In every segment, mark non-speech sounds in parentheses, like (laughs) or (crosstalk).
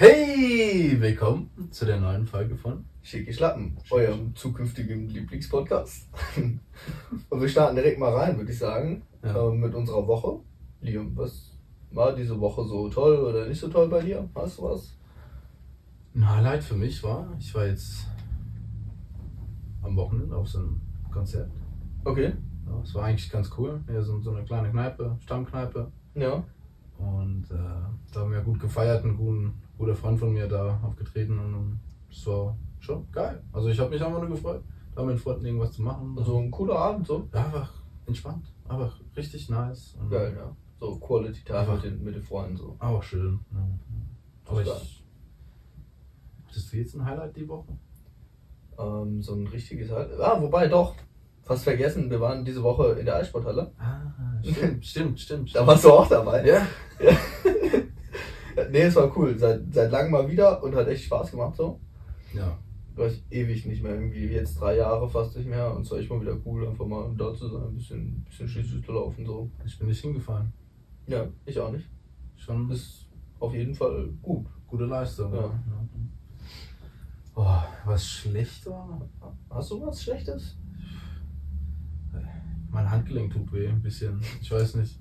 Hey, willkommen zu der neuen Folge von Schicke Schlappen, eurem zukünftigen Lieblingspodcast. (laughs) Und wir starten direkt mal rein, würde ich sagen, Ja. äh, mit unserer Woche. Liam, was war diese Woche so toll oder nicht so toll bei dir? Hast du was? Ein Highlight für mich war, ich war jetzt am Wochenende auf so einem Konzert. Okay. Ja, es war eigentlich ganz cool. Ja, so, so eine kleine Kneipe, Stammkneipe. Ja. Und äh, da haben wir gut gefeiert, ein guten, guter Freund von mir da aufgetreten und es war schon geil. Also ich habe mich einfach nur gefreut, da mit Freunden irgendwas zu machen. So ein cooler Abend, so. Ja, einfach entspannt, einfach richtig nice. Und Geil, ja. So Quality Time mit den, mit den Freunden, so. Aber schön. Ja. Aber ich, hattest du jetzt ein Highlight die Woche? Ähm, so ein richtiges Highlight. Ah, wobei doch. Fast vergessen, wir waren diese Woche in der Eissporthalle. Ah, stimmt, (laughs) stimmt, stimmt. Da warst du auch dabei. Ja. (laughs) Nee, es war cool. Seit, seit langem mal wieder und hat echt Spaß gemacht, so. Ja. war ich ewig nicht mehr, irgendwie jetzt drei Jahre fast nicht mehr und es war echt mal wieder cool, einfach mal da zu sein, ein bisschen, bisschen Schlittschuh zu laufen, so. Ich bin nicht hingefahren. Ja, ich auch nicht. Schon Ist auf jeden Fall gut. gute Leistung. Ja. Ja. Oh, was schlecht war? Hast du was Schlechtes? Mein Handgelenk tut weh ein bisschen. Ich weiß nicht.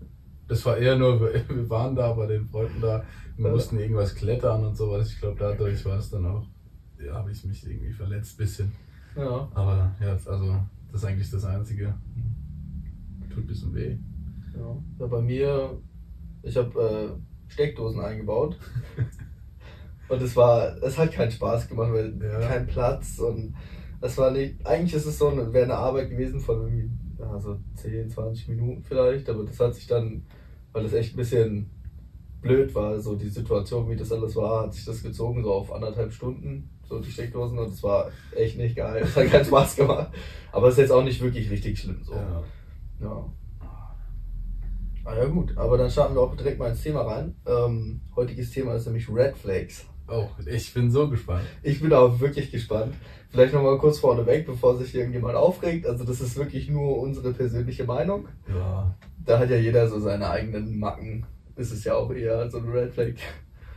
Das war eher nur, (laughs) wir waren da bei den Freunden da, wir mussten irgendwas klettern und sowas. Ich glaube, dadurch war es dann auch, ja, habe ich mich irgendwie verletzt bisschen. Ja. Aber ja, also das ist eigentlich das Einzige. Tut ein bisschen weh. ja. ja bei mir, ich habe äh, Steckdosen eingebaut. (laughs) und es war, es hat keinen Spaß gemacht, weil Ja. kein Platz und es war nicht, eigentlich ist es so, eine- wäre eine Arbeit gewesen von irgendwie, ja, so 10, 20 Minuten vielleicht, aber das hat sich dann, weil es echt ein bisschen blöd war, so die Situation, wie das alles war, hat sich das gezogen, so auf anderthalb Stunden, so die Steckdosen und es war echt nicht geil, es hat keinen Spaß gemacht, aber es ist jetzt auch nicht wirklich richtig schlimm, so. Ja. Ja. Ah ja gut, aber dann starten wir auch direkt mal ins Thema rein. Ähm, heutiges Thema ist nämlich Red Flags. Oh, ich bin so gespannt. Ich bin auch wirklich gespannt. Vielleicht nochmal kurz vorneweg, bevor sich irgendjemand aufregt. Also das ist wirklich nur unsere persönliche Meinung. Ja, Da hat ja jeder so seine eigenen Macken. Das ist ja auch eher so ein Red Flag.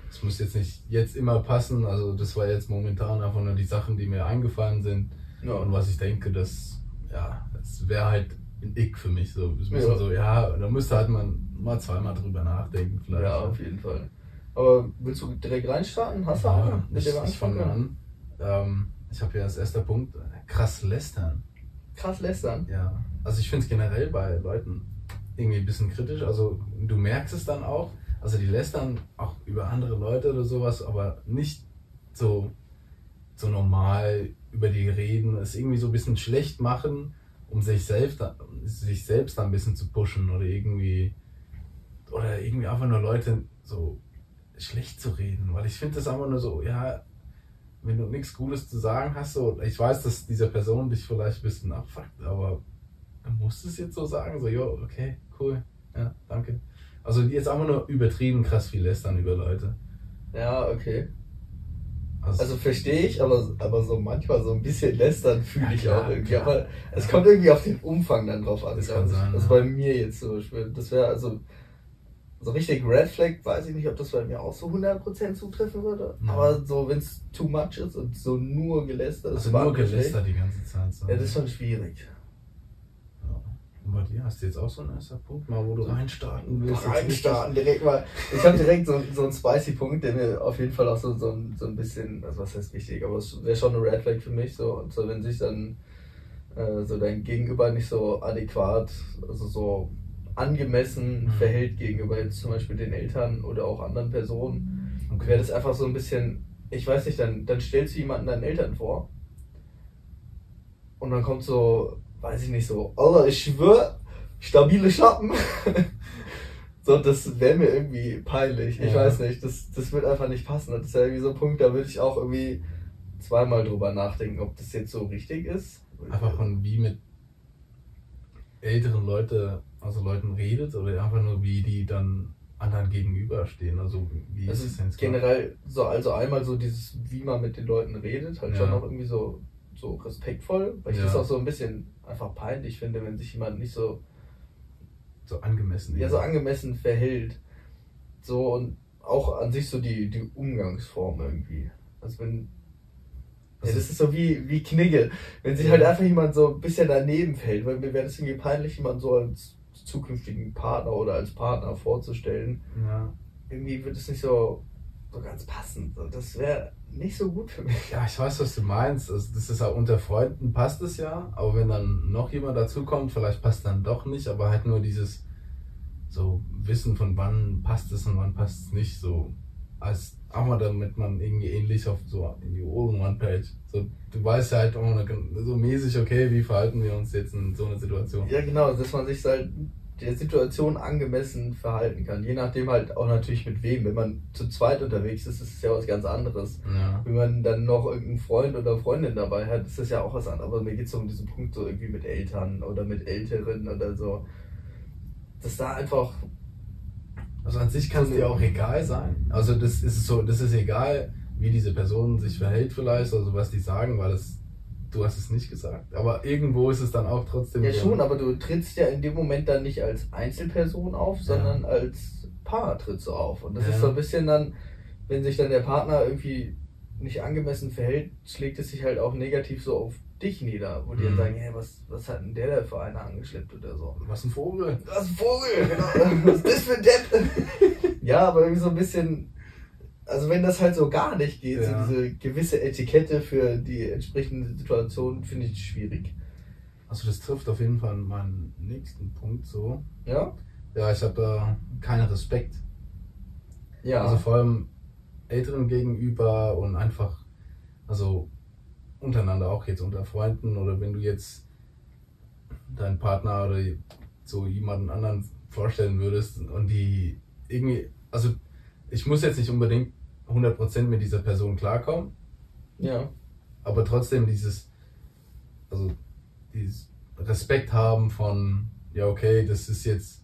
es muss jetzt nicht jetzt immer passen. Also das war jetzt momentan einfach nur die Sachen, die mir eingefallen sind. Ja, Und was ich denke, das, ja, das wäre halt ein Ick für mich. So, es Ja. so, ja, da müsste halt man mal zweimal drüber nachdenken. Vielleicht. ja, auf jeden Fall. Aber willst du direkt reinstarten? Hast du Ja, einen, mit ich, wir anfangen an. Ähm, ich habe ja als erster Punkt äh, krass lästern. Krass lästern. Ja. Also ich finde es generell bei Leuten irgendwie ein bisschen kritisch. Also du merkst es dann auch. Also die lästern auch über andere Leute oder sowas, aber nicht so, so normal über die reden. Es irgendwie so ein bisschen schlecht machen, um sich selbst, sich selbst ein bisschen zu pushen oder irgendwie oder irgendwie einfach nur Leute so schlecht zu reden. Weil ich finde das einfach nur so, ja, wenn du nichts Gutes zu sagen hast, so, ich weiß, dass diese Person dich vielleicht ein bisschen abfuckt, aber du musst es jetzt so sagen, so, jo, okay, cool, ja, danke. Also jetzt einfach nur übertrieben krass viel lästern über Leute. Ja, okay. Also, Also verstehe ich, aber, aber so manchmal so ein bisschen lästern fühle Ja, ich klar, auch irgendwie. klar. Aber es kommt irgendwie auf den Umfang dann drauf an. Das kann sein, Das ja. bei mir jetzt so. Das wäre also so richtig Red Flag, weiß ich nicht, ob das bei mir auch so 100% zutreffen würde. Ja. Aber so, wenn es too much ist und so nur gelästert ist, also nur gelästert die ganze Zeit. So. Ja, das ist schon schwierig. Ja. Und bei dir hast du jetzt auch so einen ersten Punkt, mal wo du reinstarten willst? Reinstarten, direkt mal. Ich habe direkt so, so einen spicy Punkt, der mir auf jeden Fall auch so, so, ein, so ein bisschen, also was heißt wichtig, aber es wäre schon eine Red Flag für mich. So, und so wenn sich dann äh, so dein Gegenüber nicht so adäquat, also so angemessen Mhm. verhält gegenüber jetzt zum Beispiel den Eltern oder auch anderen Personen, Okay. wäre das einfach so ein bisschen, ich weiß nicht, dann, dann stellst du jemanden deinen Eltern vor und dann kommt so, weiß ich nicht, so, Alter, ich schwör, stabile Schlappen. (laughs) so, das wäre mir irgendwie peinlich. Ich Ja. weiß nicht, das, das wird einfach nicht passen. Das ist ja irgendwie so ein Punkt, da würde ich auch irgendwie zweimal drüber nachdenken, ob das jetzt so richtig ist. Einfach von wie mit älteren Leute, also Leuten redet oder einfach nur wie die dann anderen gegenüberstehen. Also wie Das ist es denn jetzt generell so, also einmal so dieses, wie man mit den Leuten redet, halt Ja. schon noch irgendwie so, so respektvoll, weil ich Ja. das auch so ein bisschen einfach peinlich finde, wenn sich jemand nicht so, so angemessen ja, so angemessen verhält. So und auch an sich so die, die Umgangsform irgendwie. Also wenn. Ja, Also- das ist so wie, wie Knigge. Wenn sich Ja. halt einfach jemand so ein bisschen daneben fällt, weil mir wäre das irgendwie peinlich, jemanden so als zukünftigen Partner oder als Partner vorzustellen. Ja. Irgendwie wird es nicht so, so ganz passend. Und Das wäre nicht so gut für mich. Ja, ich weiß, was du meinst. Also, das ist ja unter Freunden passt es ja, aber wenn dann noch jemand dazukommt, vielleicht passt dann doch nicht, aber halt nur dieses so Wissen von wann passt es und wann passt es nicht, so als auch mal damit man irgendwie ähnlich auf so in die All-in-One-Page. So, du weißt ja halt auch mal so mäßig, okay, wie verhalten wir uns jetzt in so einer Situation. Ja, genau, dass man sich halt der Situation angemessen verhalten kann. Je nachdem halt auch natürlich mit wem. Wenn man zu zweit unterwegs ist, ist es ja was ganz anderes. Ja. Wenn man dann noch irgendeinen Freund oder Freundin dabei hat, ist das ja auch was anderes. Aber mir geht es so um diesen Punkt so irgendwie mit Eltern oder mit Älteren oder so. Dass da einfach, Also an sich kann es dir auch egal sein. Also das ist so, das ist egal, wie diese Person sich verhält vielleicht, also was die sagen, weil das, du hast es nicht gesagt. Aber irgendwo ist es dann auch trotzdem. ja schon, aber du trittst ja in dem Moment dann nicht als Einzelperson auf, sondern als Paar trittst du auf. Und das Ja. ist so ein bisschen dann, wenn sich dann der Partner irgendwie nicht angemessen verhält, schlägt es sich halt auch negativ so auf dich nieder, wo die dann sagen, hey, was, was hat denn der da für eine angeschleppt oder so. Was ein Vogel. Ist ein Vogel, genau. Was ist das für ein Depp? (laughs) ja, aber irgendwie so ein bisschen, also wenn das halt so gar nicht geht, Ja. so diese gewisse Etikette für die entsprechende Situation, finde ich schwierig. Also das trifft auf jeden Fall meinen nächsten Punkt so. Ja? Ja, ich habe da keinen Respekt. Ja. Also vor allem Älteren gegenüber und einfach, also untereinander auch jetzt unter Freunden oder wenn du jetzt deinen Partner oder so jemanden anderen vorstellen würdest und die irgendwie, also ich muss jetzt nicht unbedingt 100% mit dieser Person klarkommen, ja. aber trotzdem dieses, also dieses Respekt haben von, ja okay, das ist jetzt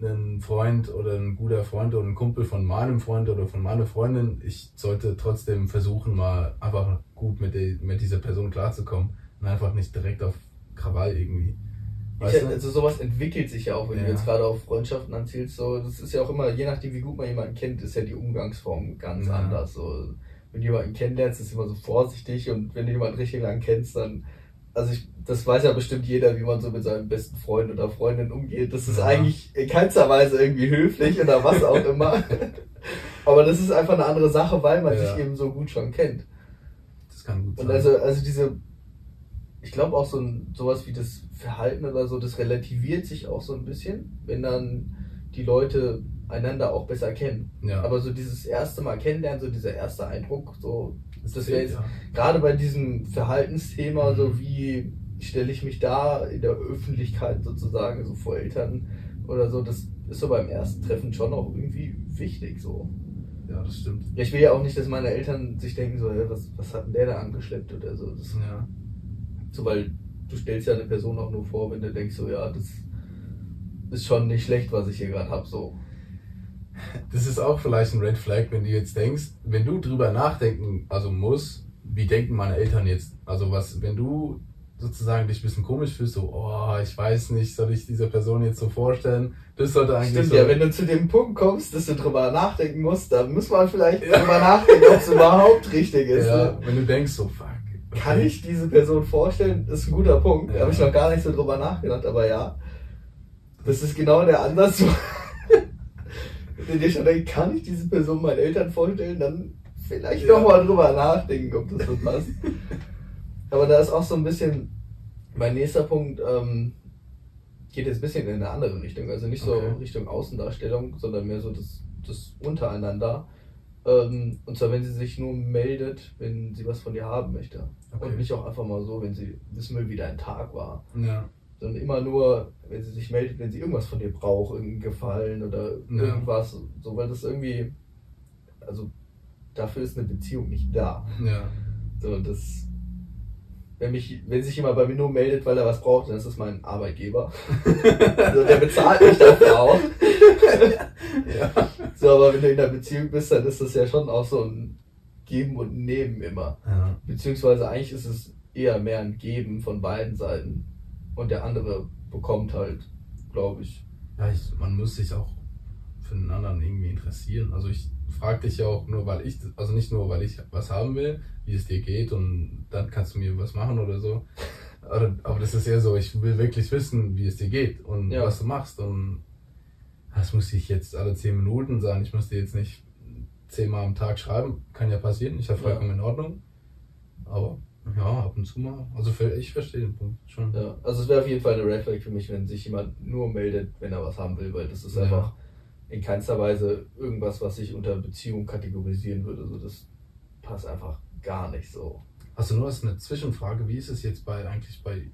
ein Freund oder ein guter Freund oder ein Kumpel von meinem Freund oder von meiner Freundin. Ich sollte trotzdem versuchen, mal einfach gut mit, der, mit dieser Person klarzukommen und einfach nicht direkt auf Krawall irgendwie. Ich, also sowas entwickelt sich ja auch, wenn Ja. du jetzt gerade auf Freundschaften anzielst. So, das ist ja auch immer, je nachdem wie gut man jemanden kennt, ist ja die Umgangsform ganz Ja. anders. So, wenn du jemanden kennenlernst, ist immer so vorsichtig und wenn du jemanden richtig lang kennst, dann, also ich, das weiß ja bestimmt jeder, wie man so mit seinem besten Freund oder Freundin umgeht. Das ist Ja. eigentlich in keinster Weise irgendwie höflich oder was auch (laughs) immer. Aber das ist einfach eine andere Sache, weil man Ja. sich eben so gut schon kennt. das kann gut Und sein. also, also diese, ich glaube auch so ein, sowas wie das Verhalten oder so, das relativiert sich auch so ein bisschen, wenn dann die Leute einander auch besser kennen. ja. Aber so dieses erste Mal kennenlernen, so dieser erste Eindruck, so, das wäre jetzt gerade bei diesem Verhaltensthema, Mhm. so wie stelle ich mich da in der Öffentlichkeit sozusagen, so vor Eltern oder so, das ist so beim ersten Treffen schon auch irgendwie wichtig, so. ja, das stimmt. Ja, Ich will ja auch nicht, dass meine Eltern sich denken, so, was, was hat denn der da angeschleppt oder so. Das, Ja. so, weil du stellst ja eine Person auch nur vor, wenn du denkst, so, ja, das ist schon nicht schlecht, was ich hier gerade hab, so. Das ist auch vielleicht ein Red Flag, wenn du jetzt denkst, wenn du drüber nachdenken, also musst, wie denken meine Eltern jetzt? Also was, wenn du sozusagen dich ein bisschen komisch fühlst, so, oh, ich weiß nicht, soll ich dieser Person jetzt so vorstellen? Das sollte eigentlich Stimmt, so, ja, wenn du zu dem Punkt kommst, dass du drüber nachdenken musst, dann muss man vielleicht Ja. drüber nachdenken, ob es (laughs) überhaupt richtig ist. ja, Ne? wenn du denkst, so, fuck. okay. Kann ich diese Person vorstellen? Das ist ein guter Punkt. Da Ja. habe ich noch gar nicht so drüber nachgedacht, aber ja. Das ist genau der Ansatz. Wenn dir schon denkst, kann ich diese Person meinen Eltern vorstellen, dann vielleicht Ja. noch mal drüber nachdenken, ob das so passt. (laughs) aber da ist auch so ein bisschen, mein nächster Punkt ähm, geht jetzt ein bisschen in eine andere Richtung. Also nicht so Okay. Richtung Außendarstellung, sondern mehr so das, das Untereinander. Ähm, und zwar, wenn sie sich nur meldet, wenn sie was von dir haben möchte. Okay. Und nicht auch einfach mal so, wenn sie wissen will, wie dein Tag war. Ja, Sondern immer nur, wenn sie sich meldet, wenn sie irgendwas von dir braucht, irgendeinen Gefallen oder Ja. irgendwas. So, weil das irgendwie, also dafür ist eine Beziehung nicht da. ja, So, das, wenn, mich, wenn sich jemand bei mir nur meldet, weil er was braucht, dann ist das mein Arbeitgeber. (laughs) also, der bezahlt mich dafür auch. (laughs) ja. So, aber wenn du in einer Beziehung bist, dann ist das ja schon auch so ein Geben und Nehmen immer. ja. Beziehungsweise eigentlich ist es eher mehr ein Geben von beiden Seiten. Und der andere bekommt halt, glaube ich. Ja, ich, man muss sich auch für den anderen irgendwie interessieren. Also ich frage dich ja auch nur, weil ich, also nicht nur, weil ich was haben will, wie es dir geht und dann kannst du mir was machen oder so. Aber, das ist eher so, ich will wirklich wissen, wie es dir geht und Ja. was du machst. Und das muss ich jetzt alle zehn Minuten sein. Ich muss dir jetzt nicht zehnmal am Tag schreiben. Kann ja passieren, ist ja vollkommen in Ordnung. Aber ja, ab und zu mal. Also ich verstehe den Punkt schon. Ja, also es wäre auf jeden Fall eine Red Flag für mich, wenn sich jemand nur meldet, wenn er was haben will, weil das ist Ja. einfach in keinster Weise irgendwas, was ich unter Beziehung kategorisieren würde. So, das passt einfach gar nicht so. Also nur als eine Zwischenfrage, wie ist es jetzt bei eigentlich bei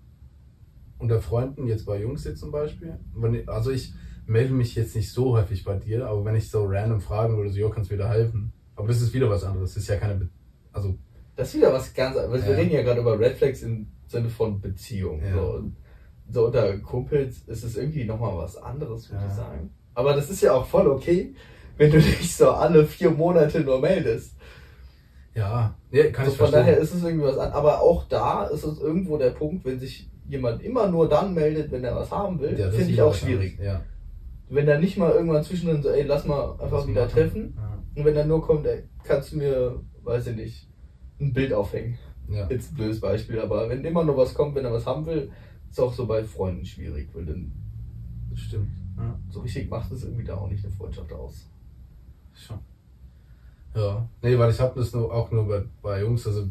unter Freunden, jetzt bei Jungs jetzt zum Beispiel? Wenn, also ich melde mich jetzt nicht so häufig bei dir, aber wenn ich so random fragen würde, so, jo, kannst du da helfen? Aber das ist wieder was anderes. Das ist ja keine, Be also Das ist wieder was ganz anderes. Wir Ja. reden ja gerade über Red Flags im Sinne von Beziehung. Ja. So, so unter Kumpels ist es irgendwie nochmal was anderes, würde Ja. ich sagen. Aber das ist ja auch voll okay, wenn du dich so alle vier Monate nur meldest. ja, ja kann Also ich von verstehen. daher ist es irgendwie was an. Aber auch da ist es irgendwo der Punkt, wenn sich jemand immer nur dann meldet, wenn er was haben will, Ja, finde ich auch schwierig. anderes. Ja. Wenn er nicht mal irgendwann zwischendrin so, ey, lass mal einfach Was wieder machen. treffen. Ja. Und wenn er nur kommt, ey, kannst du mir, weiß ich nicht, ein Bild aufhängen. Ja. Jetzt ein blödes Beispiel, aber wenn immer nur was kommt, wenn er was haben will, ist auch so bei Freunden schwierig, weil dann das stimmt. Ja. so richtig macht es irgendwie da auch nicht eine Freundschaft aus. Schon. Ja. Nee, weil ich habe das nur, auch nur bei, bei Jungs. Also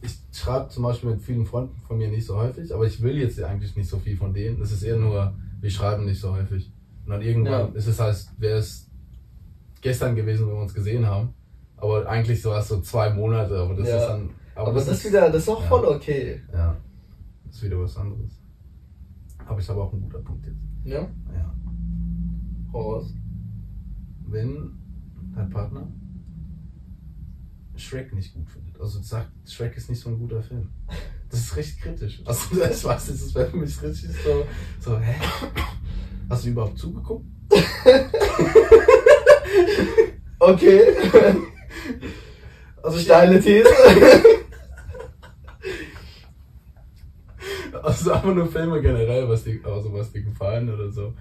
ich schreibe zum Beispiel mit vielen Freunden von mir nicht so häufig, aber ich will jetzt eigentlich nicht so viel von denen. Es ist eher nur, wir schreiben nicht so häufig. Und dann irgendwann Ja. ist es halt, wäre es gestern gewesen, wenn wir uns gesehen haben. Aber eigentlich so erst so zwei Monate, aber das Ja. ist dann. Aber, das ist wieder, das ist auch ja. voll okay. Ja. Das ist wieder was anderes. Aber ich habe auch einen guter Punkt jetzt. Ja? Ja. Horrors. wenn dein Partner Shrek nicht gut findet. Also sagt, Shrek ist nicht so ein guter Film. Das ist recht kritisch. Also (laughs) ich weiß, das ist für mich richtig so, so, hä? Hast du überhaupt zugeguckt? (laughs) Okay. (laughs) (laughs) Also Steile These. (laughs) Also einfach nur Filme generell, was dir, also was dir gefallen oder so.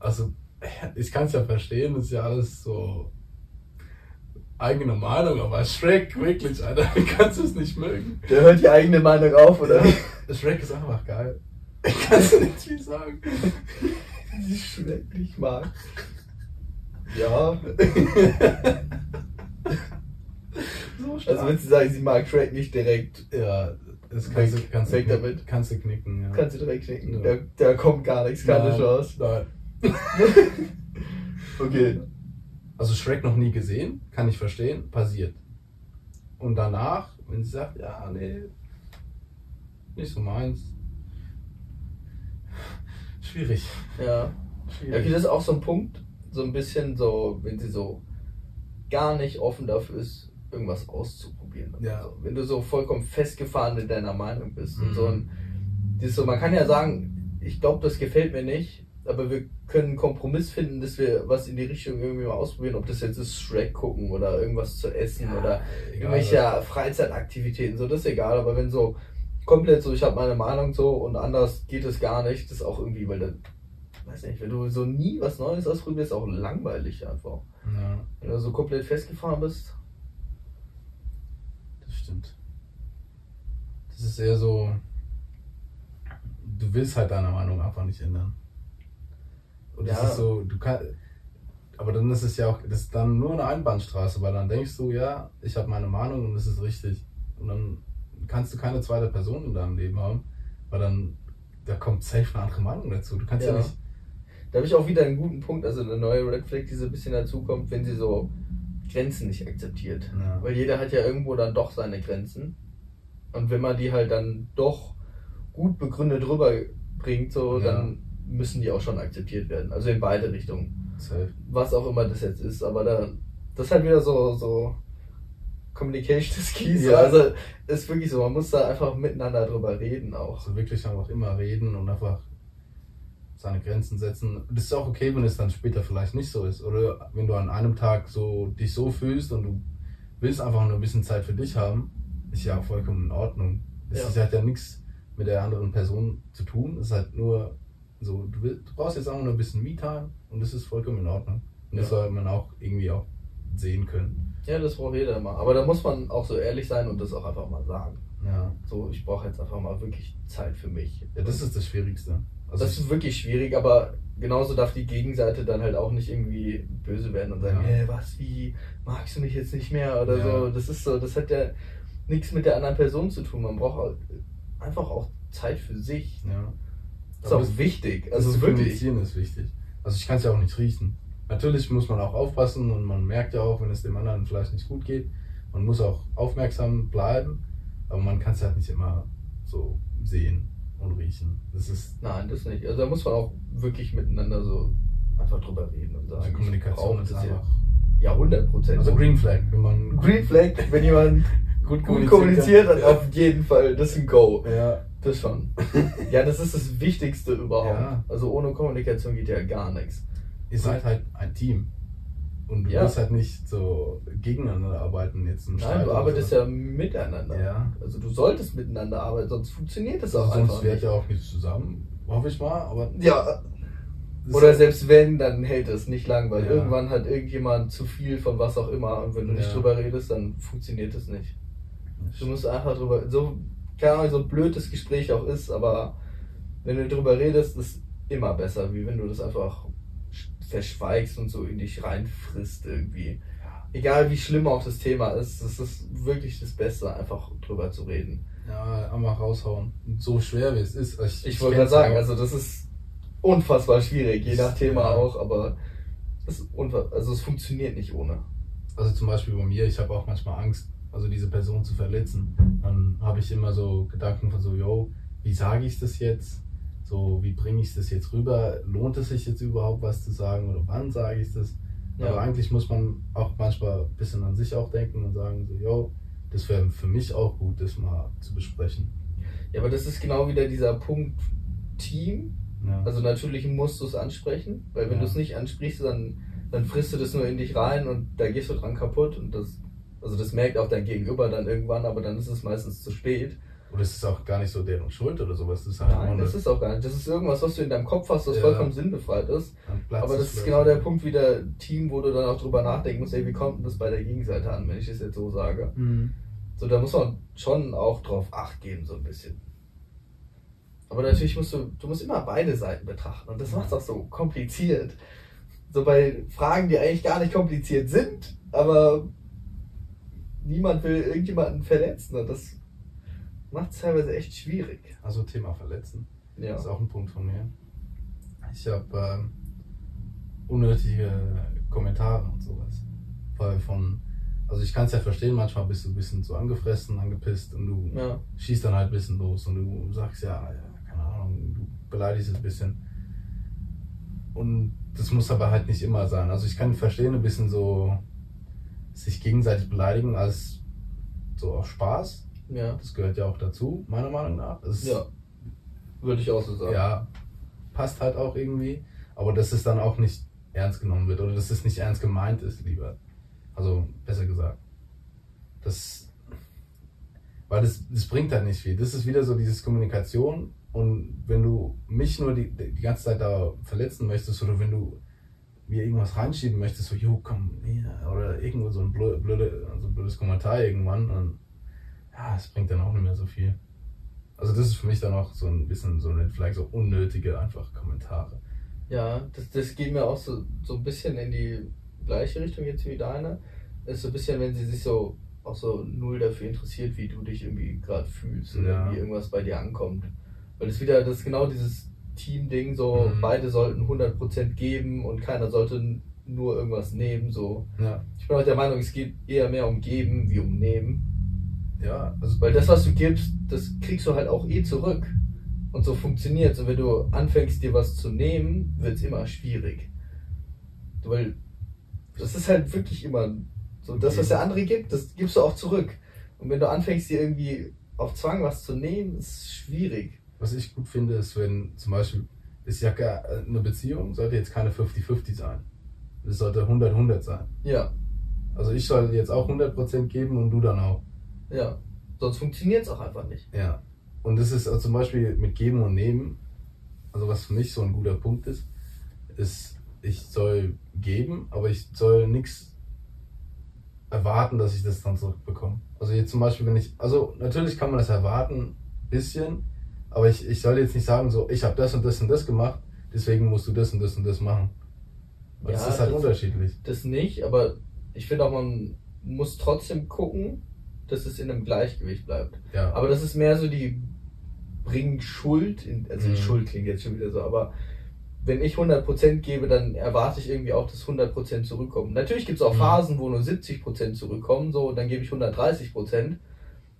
Also, (laughs) ich kann es ja verstehen, das ist ja alles so eigene Meinung, aber Shrek, wirklich, Alter, kannst du es nicht mögen? Der hört die eigene Meinung auf, oder? Shrek ist einfach geil. Kannst du nicht viel sagen. Die Shrek nicht mag. Ja. Wenn sie sagen, sie mag Shrek nicht direkt, ja, das kannst du, kannst du, weg damit. kannst du knicken, ja. kannst du direkt knicken. Ja. Da, da kommt gar nichts, keine Nein, Chance. Nein. (laughs) Okay. Also Shrek noch nie gesehen, kann ich verstehen, passiert. Und danach, wenn sie sagt, ja, nee, nicht so meins. Schwierig. Ja. Ja, Schwierig. okay, das ist auch so ein Punkt, so ein bisschen so, wenn sie so gar nicht offen dafür ist, irgendwas auszuprobieren. Ja. Also, wenn du so vollkommen festgefahren in deiner Meinung bist und Mhm. so ein, das ist so, man kann ja sagen, ich glaube, das gefällt mir nicht, aber wir können einen Kompromiss finden, dass wir was in die Richtung irgendwie mal ausprobieren, ob das jetzt ist Shrek gucken oder irgendwas zu essen Ja, oder egal. irgendwelche Freizeitaktivitäten, so das ist egal, aber wenn so komplett so, ich habe meine Meinung so und anders geht es gar nicht, das ist auch irgendwie, weil dann, weiß nicht, wenn du so nie was Neues ausprobierst, ist auch langweilig einfach. Ja, Wenn du so komplett festgefahren bist. Das stimmt. Das ist eher so, du willst halt deine Meinung einfach nicht ändern. Und das Ja. ist so, du kannst, aber dann ist es ja auch, das ist dann nur eine Einbahnstraße, weil dann denkst du, ja, ich habe meine Meinung und es ist richtig. Und dann kannst du keine zweite Person in deinem Leben haben, weil dann, da kommt safe eine andere Meinung dazu. Du kannst ja, Ja. nicht, Da habe ich auch wieder einen guten Punkt, also eine neue Red Flag, die so ein bisschen dazu kommt, wenn sie so Grenzen nicht akzeptiert. Ja. Weil jeder hat ja irgendwo dann doch seine Grenzen. Und wenn man die halt dann doch gut begründet rüberbringt, so, Ja. dann müssen die auch schon akzeptiert werden. Also in beide Richtungen. safe. Was auch immer das jetzt ist. Aber da, das ist halt wieder so, so Communication is key. Ja. Also ist wirklich so, man muss da einfach miteinander drüber reden auch. Also wirklich einfach immer reden und einfach seine Grenzen setzen. Das ist auch okay, wenn es dann später vielleicht nicht so ist. Oder wenn du an einem Tag so dich so fühlst und du willst einfach nur ein bisschen Zeit für dich haben, ist ja auch vollkommen in Ordnung. Es Ja. ist- hat ja nichts mit der anderen Person zu tun. Es ist halt nur so, du, du brauchst jetzt auch nur ein bisschen Me-Time und das ist vollkommen in Ordnung. Und Und das Ja. soll man auch irgendwie auch sehen können. Ja, das braucht jeder mal. Aber da muss man auch so ehrlich sein und das auch einfach mal sagen. Ja. So, ich brauche jetzt einfach mal wirklich Zeit für mich. Ja, das ist das Schwierigste. Also das ist wirklich schwierig, aber genauso darf die Gegenseite dann halt auch nicht irgendwie böse werden und sagen, Ja. hey, was, wie, magst du mich jetzt nicht mehr oder Ja. so. Das ist so, das hat ja nichts mit der anderen Person zu tun. Man braucht auch einfach auch Zeit für sich. ja. Das ist auch wichtig. Also wirklich. ist wichtig. Also ich kann es ja auch nicht riechen. Natürlich muss man auch aufpassen und man merkt ja auch, wenn es dem anderen vielleicht nicht gut geht. Man muss auch aufmerksam bleiben, aber man kann es halt nicht immer so sehen und riechen. Das ist Nein, das nicht. Also da muss man auch wirklich miteinander so einfach drüber reden und sagen. also ich Kommunikation ist einfach. Ja, 100 Prozent. Also Green Flag, wenn man Green Flag, (laughs) wenn jemand gut kommuniziert, dann kann. auf jeden Fall, das ist ein Go. Ja, Das schon. Ja, das ist das Wichtigste überhaupt. Ja. Also ohne Kommunikation geht ja gar nichts. ihr seid halt ein Team. Und du Ja. musst halt nicht so gegeneinander arbeiten jetzt im Nein, du arbeitest so. ja miteinander. Ja. Also du solltest miteinander arbeiten, sonst funktioniert das auch Also einfach sonst wärt nicht. ihr auch nicht zusammen, hoffe ich mal, aber Ja, oder selbst wenn, dann hält es nicht lang, weil Ja. irgendwann hat irgendjemand zu viel von was auch immer und wenn du nicht Ja. drüber redest, dann funktioniert es nicht. Du musst einfach drüber, so, keine Ahnung, so blöd das Gespräch auch ist, aber wenn du drüber redest, ist immer besser, wie wenn du das einfach verschweigst und so in dich reinfrisst irgendwie. Egal wie schlimm auch das Thema ist, das ist wirklich das Beste, einfach drüber zu reden. Ja, einfach raushauen. Und so schwer wie es ist. Ich wollte gerade sagen, auch. also das ist unfassbar schwierig, je nach Thema Ja. auch, aber es, also es funktioniert nicht ohne. Also zum Beispiel bei mir, ich habe auch manchmal Angst, also diese Person zu verletzen. Dann habe ich immer so Gedanken von so, yo, wie sage ich das jetzt? So, wie bringe ich das jetzt rüber? Lohnt es sich jetzt überhaupt was zu sagen oder wann sage ich das? Ja. Aber eigentlich muss man auch manchmal ein bisschen an sich auch denken und sagen so, yo, das wäre für mich auch gut, das mal zu besprechen. Ja, aber das ist genau wieder dieser Punkt Team. Ja. Also natürlich musst du es ansprechen, weil wenn Ja. du es nicht ansprichst, dann, dann frisst du das nur in dich rein und da gehst du dran kaputt und das, also das merkt auch dein Gegenüber dann irgendwann, aber dann ist es meistens zu spät. Oder es ist auch gar nicht so deren Schuld oder sowas. Das ist halt Nein, das ist auch gar nicht. Das ist irgendwas, was du in deinem Kopf hast, das Ja. vollkommen sinnbefreit ist. Aber das ist genau der Punkt wieder Team, wo du dann auch drüber nachdenken musst, ey, wie kommt denn das bei der Gegenseite an, wenn ich das jetzt so sage. Mhm. So, da muss man schon auch drauf Acht geben, so ein bisschen. Aber natürlich musst du, du musst immer beide Seiten betrachten und das macht es auch so kompliziert. So bei Fragen, die eigentlich gar nicht kompliziert sind, aber niemand will irgendjemanden verletzen und das macht es teilweise echt schwierig. Also Thema Verletzen. Ja. Das ist auch ein Punkt von mir. Ich habe ähm, unnötige Kommentare und sowas. Weil von, also ich kann es ja verstehen, manchmal bist du ein bisschen zu angefressen, angepisst und du Ja. schießt dann halt ein bisschen los und du sagst ja, ja, keine Ahnung, du beleidigst es ein bisschen. Und das muss aber halt nicht immer sein. Also ich kann verstehen, ein bisschen so sich gegenseitig beleidigen als so aus Spaß. Ja. Das gehört ja auch dazu, meiner Meinung nach. Das Ja. Würde ich auch so sagen. ja, passt halt auch irgendwie, aber dass es dann auch nicht ernst genommen wird oder dass es nicht ernst gemeint ist, lieber. Also, besser gesagt. Das, weil das, das bringt halt nicht viel. Das ist wieder so dieses Kommunikation und wenn du mich nur die, die ganze Zeit da verletzen möchtest oder wenn du mir irgendwas reinschieben möchtest, so, jo, komm, hier, oder irgendwo so ein blöde, so ein blödes Kommentar irgendwann, und ja, es bringt dann auch nicht mehr so viel. Also das ist für mich dann auch so ein bisschen so eine vielleicht so unnötige einfach Kommentare. Ja, das, das geht mir auch so, so ein bisschen in die gleiche Richtung jetzt wie deine. Ist so ein bisschen, wenn sie sich so auch so null dafür interessiert, wie du dich irgendwie gerade fühlst oder Ja. wie irgendwas bei dir ankommt. Weil das wieder, das ist genau dieses Team-Ding, so Mhm. beide sollten 100% geben und keiner sollte nur irgendwas nehmen. So. Ja. Ich bin auch der Meinung, es geht eher mehr um geben wie um nehmen. Ja, also Weil das, was du gibst, das kriegst du halt auch eh zurück. Und so funktioniert's. Und wenn du anfängst, dir was zu nehmen, wird's immer schwierig. Weil das ist halt wirklich immer so. Das, was der andere gibt, das gibst du auch zurück. Und wenn du anfängst, dir irgendwie auf Zwang was zu nehmen, ist schwierig. was ich gut finde, ist, wenn zum Beispiel, ist ja gar, eine Beziehung sollte jetzt keine 50-50 sein. Es sollte 100-100 sein. Ja, Also ich soll jetzt auch 100% geben und du dann auch. Ja. Sonst funktioniert's auch einfach nicht. Ja. Und das ist also zum Beispiel mit Geben und Nehmen, also was für mich so ein guter Punkt ist, ist, ich soll geben, aber ich soll nichts erwarten, dass ich das dann zurückbekomme. Also jetzt zum Beispiel, wenn ich, also natürlich kann man das erwarten, bisschen, aber ich, ich soll jetzt nicht sagen, so, ich habe das und das und das gemacht, deswegen musst du das und das und das machen. Weil das Ja, ist halt das- unterschiedlich. Das nicht, aber ich finde auch, man muss trotzdem gucken, dass es in einem Gleichgewicht bleibt. Ja. Aber das ist mehr so die bringen Schuld, in, also die Mhm. Schuld klingt jetzt schon wieder so, aber wenn ich 100% gebe, dann erwarte ich irgendwie auch, dass 100% zurückkommen. Natürlich gibt es auch Mhm. Phasen, wo nur 70% zurückkommen, so, und dann gebe ich 130%.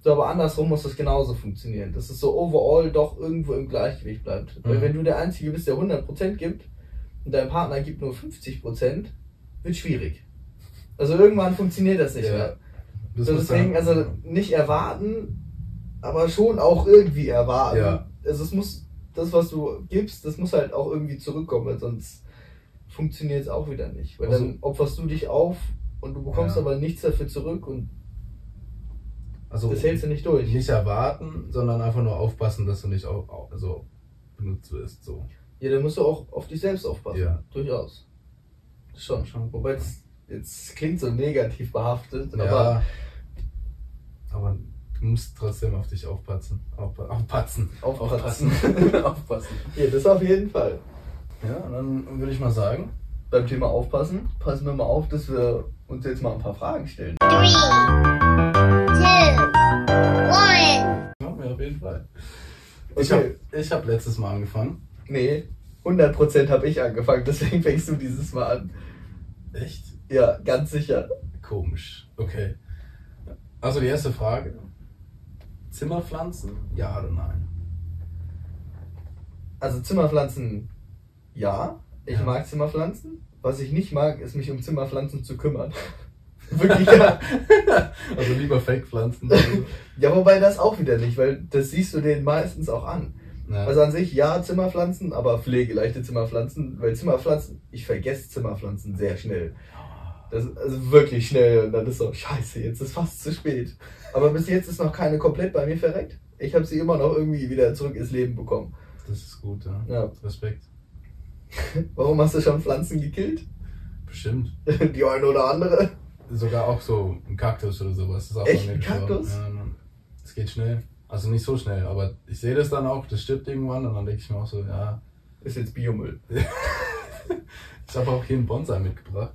So, aber andersrum muss das genauso funktionieren. Dass es so overall doch irgendwo im Gleichgewicht bleibt. Weil Mhm. wenn du der Einzige bist, der 100% gibt und dein Partner gibt nur 50%, wird schwierig. Also irgendwann funktioniert das nicht Ja. mehr. Das deswegen, also nicht erwarten, aber schon auch irgendwie erwarten. Ja. Also es muss, das, was du gibst, das muss halt auch irgendwie zurückkommen, weil sonst funktioniert es auch wieder nicht. Weil Also- dann opferst du dich auf und du bekommst Ja. aber nichts dafür zurück und also das hältst du nicht durch. nicht erwarten, sondern einfach nur aufpassen, dass du nicht auch, also benutzt wirst. So. Ja, dann musst du auch auf dich selbst aufpassen. Ja. Durchaus. Schon. Schon. Wobei es jetzt klingt so negativ behaftet, ja. Aber du musst trotzdem auf dich aufpassen. Auf, aufpatzen. aufpassen. (laughs) aufpassen. ja, das auf jeden Fall. Ja, und dann würde ich mal sagen, Beim Thema aufpassen, passen wir mal auf, dass wir uns jetzt mal ein paar Fragen stellen. Three, two, one. machen wir auf jeden Fall. Okay. Ich habe ich hab letztes Mal angefangen. Nee, 100% habe ich angefangen, deswegen fängst du dieses Mal an. Echt? Ja, ganz sicher. Komisch. Okay. Also die erste Frage. Zimmerpflanzen? Ja oder nein? Also Zimmerpflanzen, ja. Ich Ja. mag Zimmerpflanzen. Was ich nicht mag, ist mich um Zimmerpflanzen zu kümmern. (laughs) Wirklich, ja. Also lieber Fake-Pflanzen. (laughs) Ja, wobei das auch wieder nicht, weil das siehst du denen meistens auch an. Ja. Also an sich ja Zimmerpflanzen, aber pflegeleichte Zimmerpflanzen, weil Zimmerpflanzen, ich vergesse Zimmerpflanzen sehr schnell. Das ist also wirklich schnell und dann ist so, scheiße, jetzt ist fast zu spät. Aber bis jetzt ist noch keine komplett bei mir verreckt. Ich habe sie immer noch irgendwie wieder zurück ins Leben bekommen. das ist gut, ja. Ja. Respekt. (laughs) Warum hast du schon Pflanzen gekillt? Bestimmt. (laughs) Die eine oder andere? Sogar auch so ein Kaktus oder sowas. Ist auch Echt? Ein. Kaktus? Ja. Es geht schnell. Also nicht so schnell, aber ich sehe das dann auch, das stirbt irgendwann und dann denke ich mir auch so, ja. Ist jetzt Biomüll. (laughs) Ich habe auch hier einen Bonsai mitgebracht.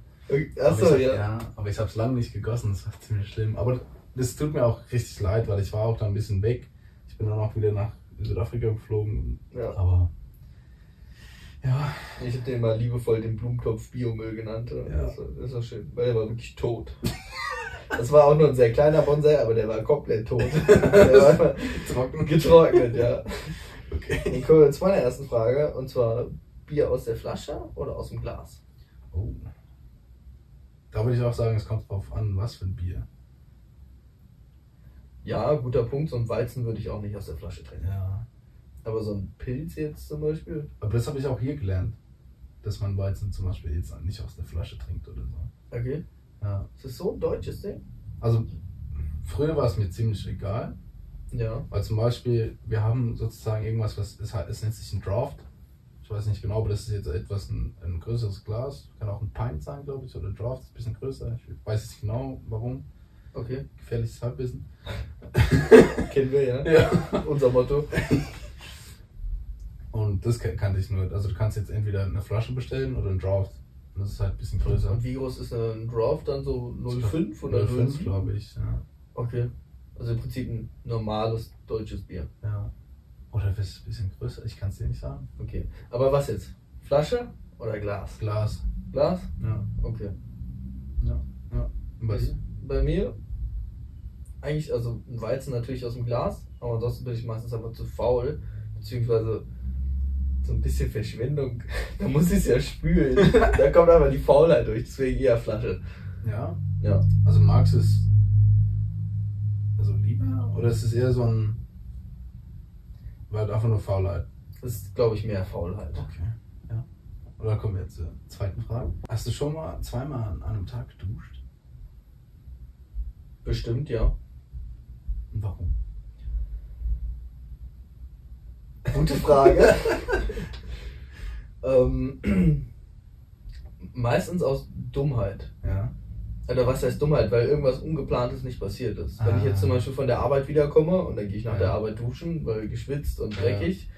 Achso, hab, ja. Aber ich habe es lange nicht gegossen, das war ziemlich schlimm. Aber das tut mir auch richtig leid, weil ich war auch da ein bisschen weg. Ich bin dann auch wieder nach Südafrika geflogen. ja. Aber ja, Ich habe den mal liebevoll den Blumentopf Biomüll genannt. Ja. Das, war- das war schön, weil der war wirklich tot. (laughs) Das war auch nur ein sehr kleiner Bonsai, aber der war komplett tot. (laughs) Der war einfach trocken. getrocknet, ja. Okay. Dann kommen wir zu meiner ersten Frage und zwar Bier aus der Flasche oder aus dem Glas? Oh. Da würde ich auch sagen, es kommt drauf an, was für ein Bier. Ja, guter Punkt. So ein Weizen würde ich auch nicht aus der Flasche trinken. Ja. Aber so ein Pilz jetzt zum Beispiel? Aber das habe ich auch hier gelernt. Dass man Weizen zum Beispiel jetzt nicht aus der Flasche trinkt oder so. Okay. Ja. Ist das so ein deutsches Ding? Also, früher war es mir ziemlich egal. Ja. Weil zum Beispiel, wir haben sozusagen irgendwas, was ist halt, es nennt sich ein Draft. Ich weiß nicht genau, aber das ist jetzt etwas ein, ein größeres Glas. Kann auch ein Pint sein, glaube ich, oder Draft ein bisschen größer. Ich weiß nicht genau, warum. Okay. Gefährliches Halbwissen. (laughs) Kennen wir, ja. Ja. Unser Motto. Und das kan- kannte ich nur. Also du kannst jetzt entweder eine Flasche bestellen oder ein Draft. Und das ist halt ein bisschen größer. Und wie groß ist ein Draft dann so 0,5 oder 05, 0,5? glaube ich. Ja. Okay. Also im Prinzip ein normales deutsches Bier. ja. Oder ein bisschen größer? Ich kann es dir nicht sagen. Okay. Aber was jetzt? Flasche oder Glas? Glas. Glas? Ja. Okay. Ja. ja. Bei? Bei mir eigentlich, also ein Weizen natürlich aus dem Glas, aber ansonsten bin ich meistens einfach zu faul, beziehungsweise so ein bisschen Verschwendung. (laughs) Da muss ich es ja spülen. (laughs) da kommt aber die Faulheit durch, deswegen eher Flasche. Ja. Ja. Also magst du es also lieber? Oder ist es eher so ein. Weil einfach nur Faulheit? Das ist, glaube ich, mehr Faulheit. Okay. Ja. Oder kommen wir jetzt zur zweiten Frage. Hast du schon mal zweimal an einem Tag geduscht? Bestimmt, ja. Und warum? Gute Frage. (laughs) ähm, (clears throat) Meistens aus Dummheit. Ja. Oder was heißt Dummheit? Weil irgendwas Ungeplantes nicht passiert ist. Wenn ich jetzt zum Ah. Beispiel von der Arbeit wiederkomme und dann gehe ich nach Ja. der Arbeit duschen, weil geschwitzt und Ja. dreckig.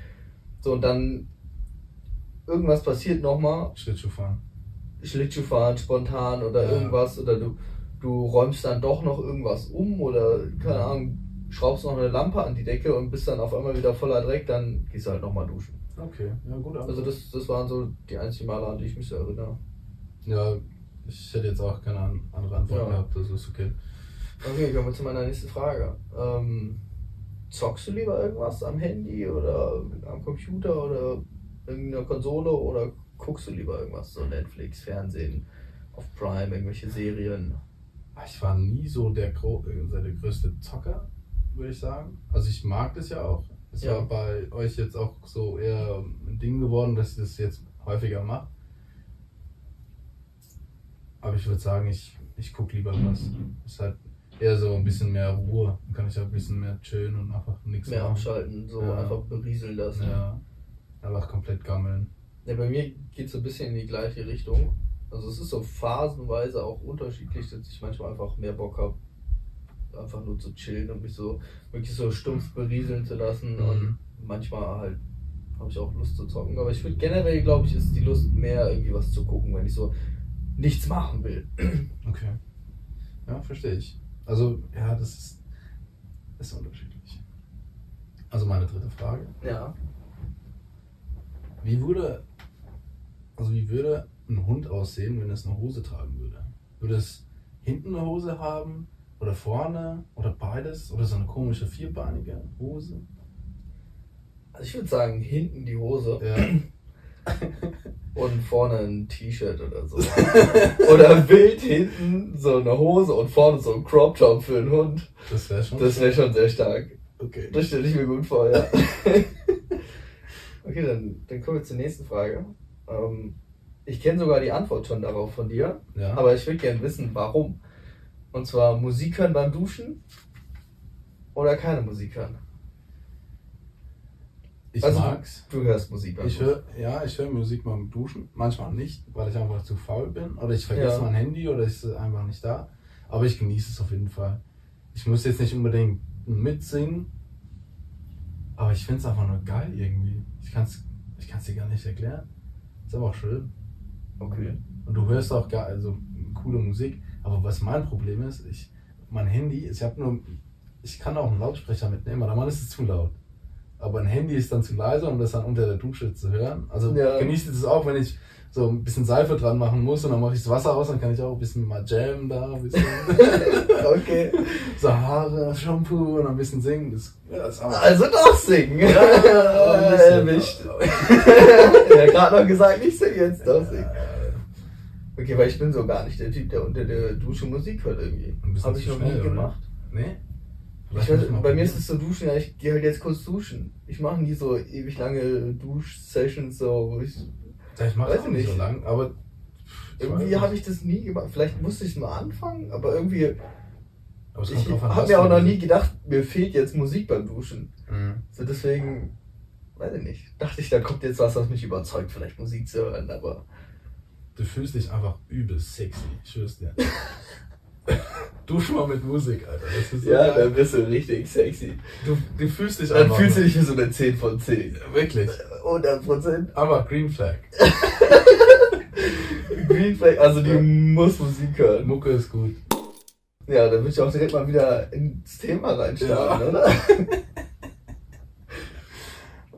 So, und dann irgendwas passiert nochmal, Schlittschuh fahren. Schlittschuh fahren spontan oder Ja. irgendwas oder du, du räumst dann doch noch irgendwas um oder keine Ahnung, schraubst noch eine Lampe an die Decke und bist dann auf einmal wieder voller Dreck, dann gehst du halt nochmal duschen. Okay, ja gut. Also das, das waren so die einzigen Male, an die ich mich so erinnere. Ja, ich hätte jetzt auch keine an- andere Antwort Ja. gehabt, das ist okay. Okay, kommen wir zu meiner nächsten Frage. Ähm, zockst du lieber irgendwas am Handy oder am Computer oder irgendeiner Konsole oder guckst du lieber irgendwas, so Netflix, Fernsehen, auf Prime, irgendwelche Serien? Ich war nie so der, Gro der größte Zocker, würde ich sagen. Also ich mag das ja auch. Es Ja. war bei euch jetzt auch so eher ein Ding geworden, dass ich das jetzt häufiger mache. Aber ich würde sagen, ich, ich gucke lieber was. Es ist halt eher so ein bisschen mehr Ruhe. Dann kann ich auch ein bisschen mehr chillen und einfach nichts Mehr machen. abschalten, so Ja. einfach berieseln lassen. Ja. Einfach komplett gammeln. Ja, bei mir geht es so ein bisschen in die gleiche Richtung. Also es ist so phasenweise auch unterschiedlich, dass ich manchmal einfach mehr Bock habe, einfach nur zu chillen und mich so wirklich so stumpf berieseln zu lassen. Mhm. Und manchmal halt habe ich auch Lust zu zocken. Aber ich würde generell, glaube ich, ist die Lust mehr irgendwie was zu gucken, wenn ich so nichts machen will. (clears throat) Okay. Ja, verstehe ich. Also, ja, das ist, ist unterschiedlich. Also meine dritte Frage. Ja. Wie würde, also wie würde ein Hund aussehen, wenn es eine Hose tragen würde? Würde es hinten eine Hose haben oder vorne oder beides oder so eine komische vierbeinige Hose? Also ich würde sagen, hinten die Hose Ja. Und vorne ein T-Shirt oder so. (laughs) oder wild hinten so eine Hose und vorne so ein Crop Top für einen Hund. Das wäre schon. Das wäre schon sehr stark. okay. Das stelle ich mir gut vor, ja. (laughs) okay, dann, dann kommen wir zur nächsten Frage. Ähm, ich kenne sogar die Antwort schon darauf von dir, Ja. aber ich würde gerne wissen, warum. Und zwar Musik hören beim Duschen oder keine Musik hören. Ich also, mag's. Du hörst Musik beim Ich höre, ja, ich höre Musik beim Duschen. Manchmal nicht, weil ich einfach zu faul bin. Oder ich vergesse Ja. mein Handy oder ist einfach nicht da. Aber ich genieße es auf jeden Fall. Ich muss jetzt nicht unbedingt mitsingen. Aber ich finde es einfach nur geil irgendwie. Ich kann es ich kann's dir gar nicht erklären. Ist aber auch schön. Okay. Und du hörst auch gar, also coole Musik. Aber was mein Problem ist, ich, mein Handy, ich habe nur, ich kann auch einen Lautsprecher mitnehmen, aber dann ist es zu laut. Aber ein Handy ist dann zu leise, um das dann unter der Dusche zu hören. Also Ja. genieße ich das auch, wenn ich so ein bisschen Seife dran machen muss und dann mache ich das Wasser aus, dann kann ich auch ein bisschen mal jammen da, ein bisschen (laughs) Okay. so Haare, Shampoo und ein bisschen singen. Das, ja, das Also doch singen. Ja, aber (laughs) ein bisschen. Erwischt. ja, (laughs) gerade noch gesagt, nicht singen, jetzt doch singen. Okay, weil ich bin so gar nicht der Typ, der unter der Dusche Musik hört irgendwie. Habe ich noch nie oder? gemacht. Nee? Mal bei mir ist es so duschen, ja, ich gehe halt jetzt kurz duschen. Ich mache nie so ewig lange Dusch-Sessions, so, wo ich. Ja, ich mache nicht so lang, aber Irgendwie habe ich das nie gemacht. Vielleicht musste ich es mal anfangen, aber irgendwie. Aber Ich habe mir auch noch nie gedacht, mir fehlt jetzt Musik beim Duschen. Mhm. So deswegen, weiß ich nicht. Dachte ich, da kommt jetzt was, was mich überzeugt, vielleicht Musik zu hören, aber. Du fühlst dich einfach übelst sexy, ich schwör's dir. (laughs) (laughs) Dusch mal mit Musik, Alter. So Ja, geil. dann bist du richtig sexy. du, du fühlst dich Dann fühlst du dich wie so eine 10 von 10. Wirklich. 100 Prozent. Aber Green Flag. (laughs) Green Flag, also die muss Musik hören. Mucke ist gut. Ja, dann würde ich auch direkt mal wieder ins Thema reinstarten, Ja. oder? (laughs)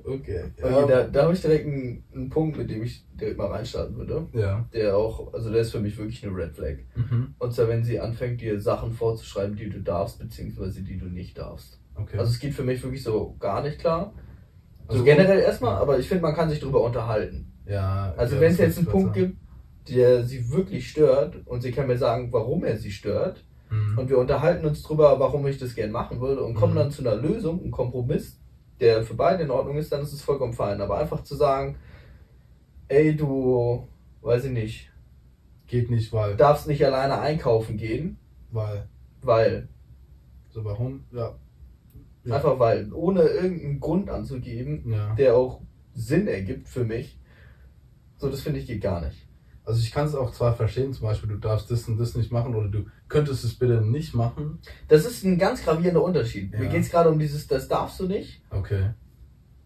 Okay. Okay, da, da habe ich direkt einen, einen Punkt, mit dem ich direkt mal reinstarten würde. ja. Der auch, also der ist für mich wirklich eine Red Flag. Mhm. Und zwar, wenn sie anfängt, dir Sachen vorzuschreiben, die du darfst, beziehungsweise die du nicht darfst. Okay. Also es geht für mich wirklich so gar nicht klar. Also generell erstmal, aber ich finde, man kann sich darüber unterhalten. ja. Also ja, wenn es jetzt einen Punkt gibt, der sie wirklich stört und sie kann mir sagen, warum er sie stört. Mhm. und wir unterhalten uns drüber, warum ich das gern machen würde und kommen Mhm. dann zu einer Lösung, einem Kompromiss, der für beide in Ordnung ist, dann ist es vollkommen fein. Aber einfach zu sagen, ey du, weiß ich nicht, Geht nicht, weil. darfst nicht alleine einkaufen gehen, Weil. weil, So, warum? Ja. Ja. einfach weil, ohne irgendeinen Grund anzugeben, Ja. der auch Sinn ergibt für mich. So, das finde ich geht gar nicht. Also ich kann es auch zwar verstehen, zum Beispiel, du darfst das und das nicht machen oder du könntest es bitte nicht machen. Das ist ein ganz gravierender Unterschied. Mir Ja. geht es gerade um dieses, das darfst du nicht. Okay.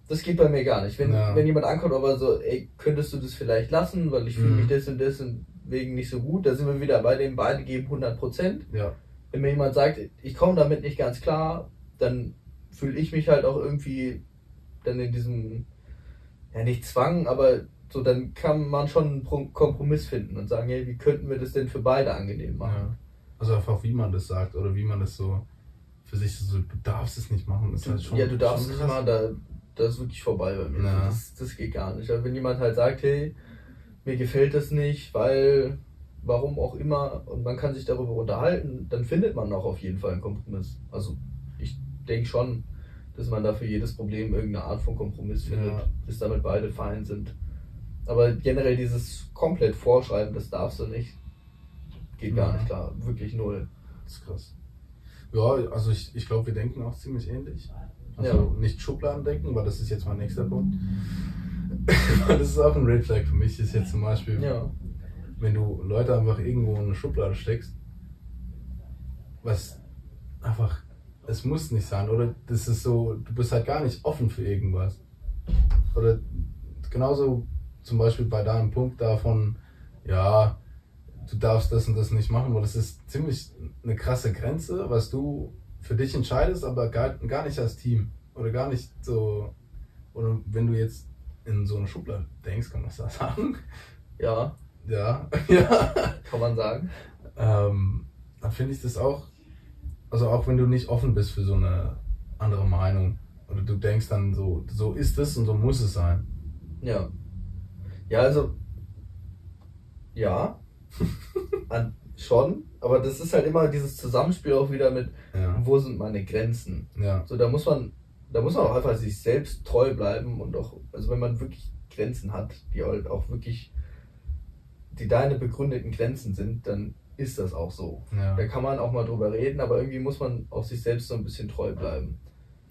Das geht bei mir gar nicht. Wenn, Ja. wenn jemand ankommt, aber so, ey, könntest du das vielleicht lassen, weil ich fühle Mhm. mich das und das und wegen nicht so gut, da sind wir wieder bei dem, beide geben 100 Prozent. Ja. Wenn mir jemand sagt, ich komme damit nicht ganz klar, dann fühle ich mich halt auch irgendwie dann in diesem, ja nicht Zwang, aber so, dann kann man schon einen Pro- Kompromiss finden und sagen, hey, wie könnten wir das denn für beide angenehm machen? ja. Also einfach, wie man das sagt oder wie man das so für sich so, du darfst es nicht machen, ist Du, halt schon. ja, du darfst schon nicht mal, da, das ist wirklich vorbei bei mir. Ja. Das, das geht gar nicht. Aber wenn jemand halt sagt, hey, mir gefällt das nicht, weil, warum auch immer, und man kann sich darüber unterhalten, dann findet man auch auf jeden Fall einen Kompromiss. Also ich denke schon, dass man da für jedes Problem irgendeine Art von Kompromiss findet, Ja. bis damit beide fein sind. Aber generell dieses komplett Vorschreiben, das darfst du nicht, geht gar Ja. nicht klar. Wirklich null. Das ist krass. Ja, also ich, ich glaube, wir denken auch ziemlich ähnlich. Also Ja. nicht Schubladen denken, weil das ist jetzt mein nächster Punkt. (laughs) das ist auch ein Red Flag für mich, ist jetzt zum Beispiel, Ja. wenn du Leute einfach irgendwo in eine Schublade steckst, was einfach, es muss nicht sein, oder das ist so, du bist halt gar nicht offen für irgendwas. Oder genauso zum Beispiel bei deinem Punkt davon, ja, du darfst das und das nicht machen, weil das ist ziemlich eine krasse Grenze, was du für dich entscheidest, aber gar, gar nicht als Team. Oder gar nicht so, oder wenn du jetzt in so eine Schublade denkst, kann man das da sagen? Ja, Ja, (laughs) ja. kann man sagen. Ähm, dann finde ich das auch, also auch wenn du nicht offen bist für so eine andere Meinung, oder du denkst dann so, so ist es und so muss es sein. Ja. Ja, also. Ja. (laughs) An, schon. Aber das ist halt immer dieses Zusammenspiel auch wieder mit, Ja, wo sind meine Grenzen? ja, So, da muss man, da muss man auch einfach sich selbst treu bleiben und auch, also wenn man wirklich Grenzen hat, die halt auch wirklich, die deine begründeten Grenzen sind, dann ist das auch so. ja, Da kann man auch mal drüber reden, aber irgendwie muss man auch sich selbst so ein bisschen treu bleiben.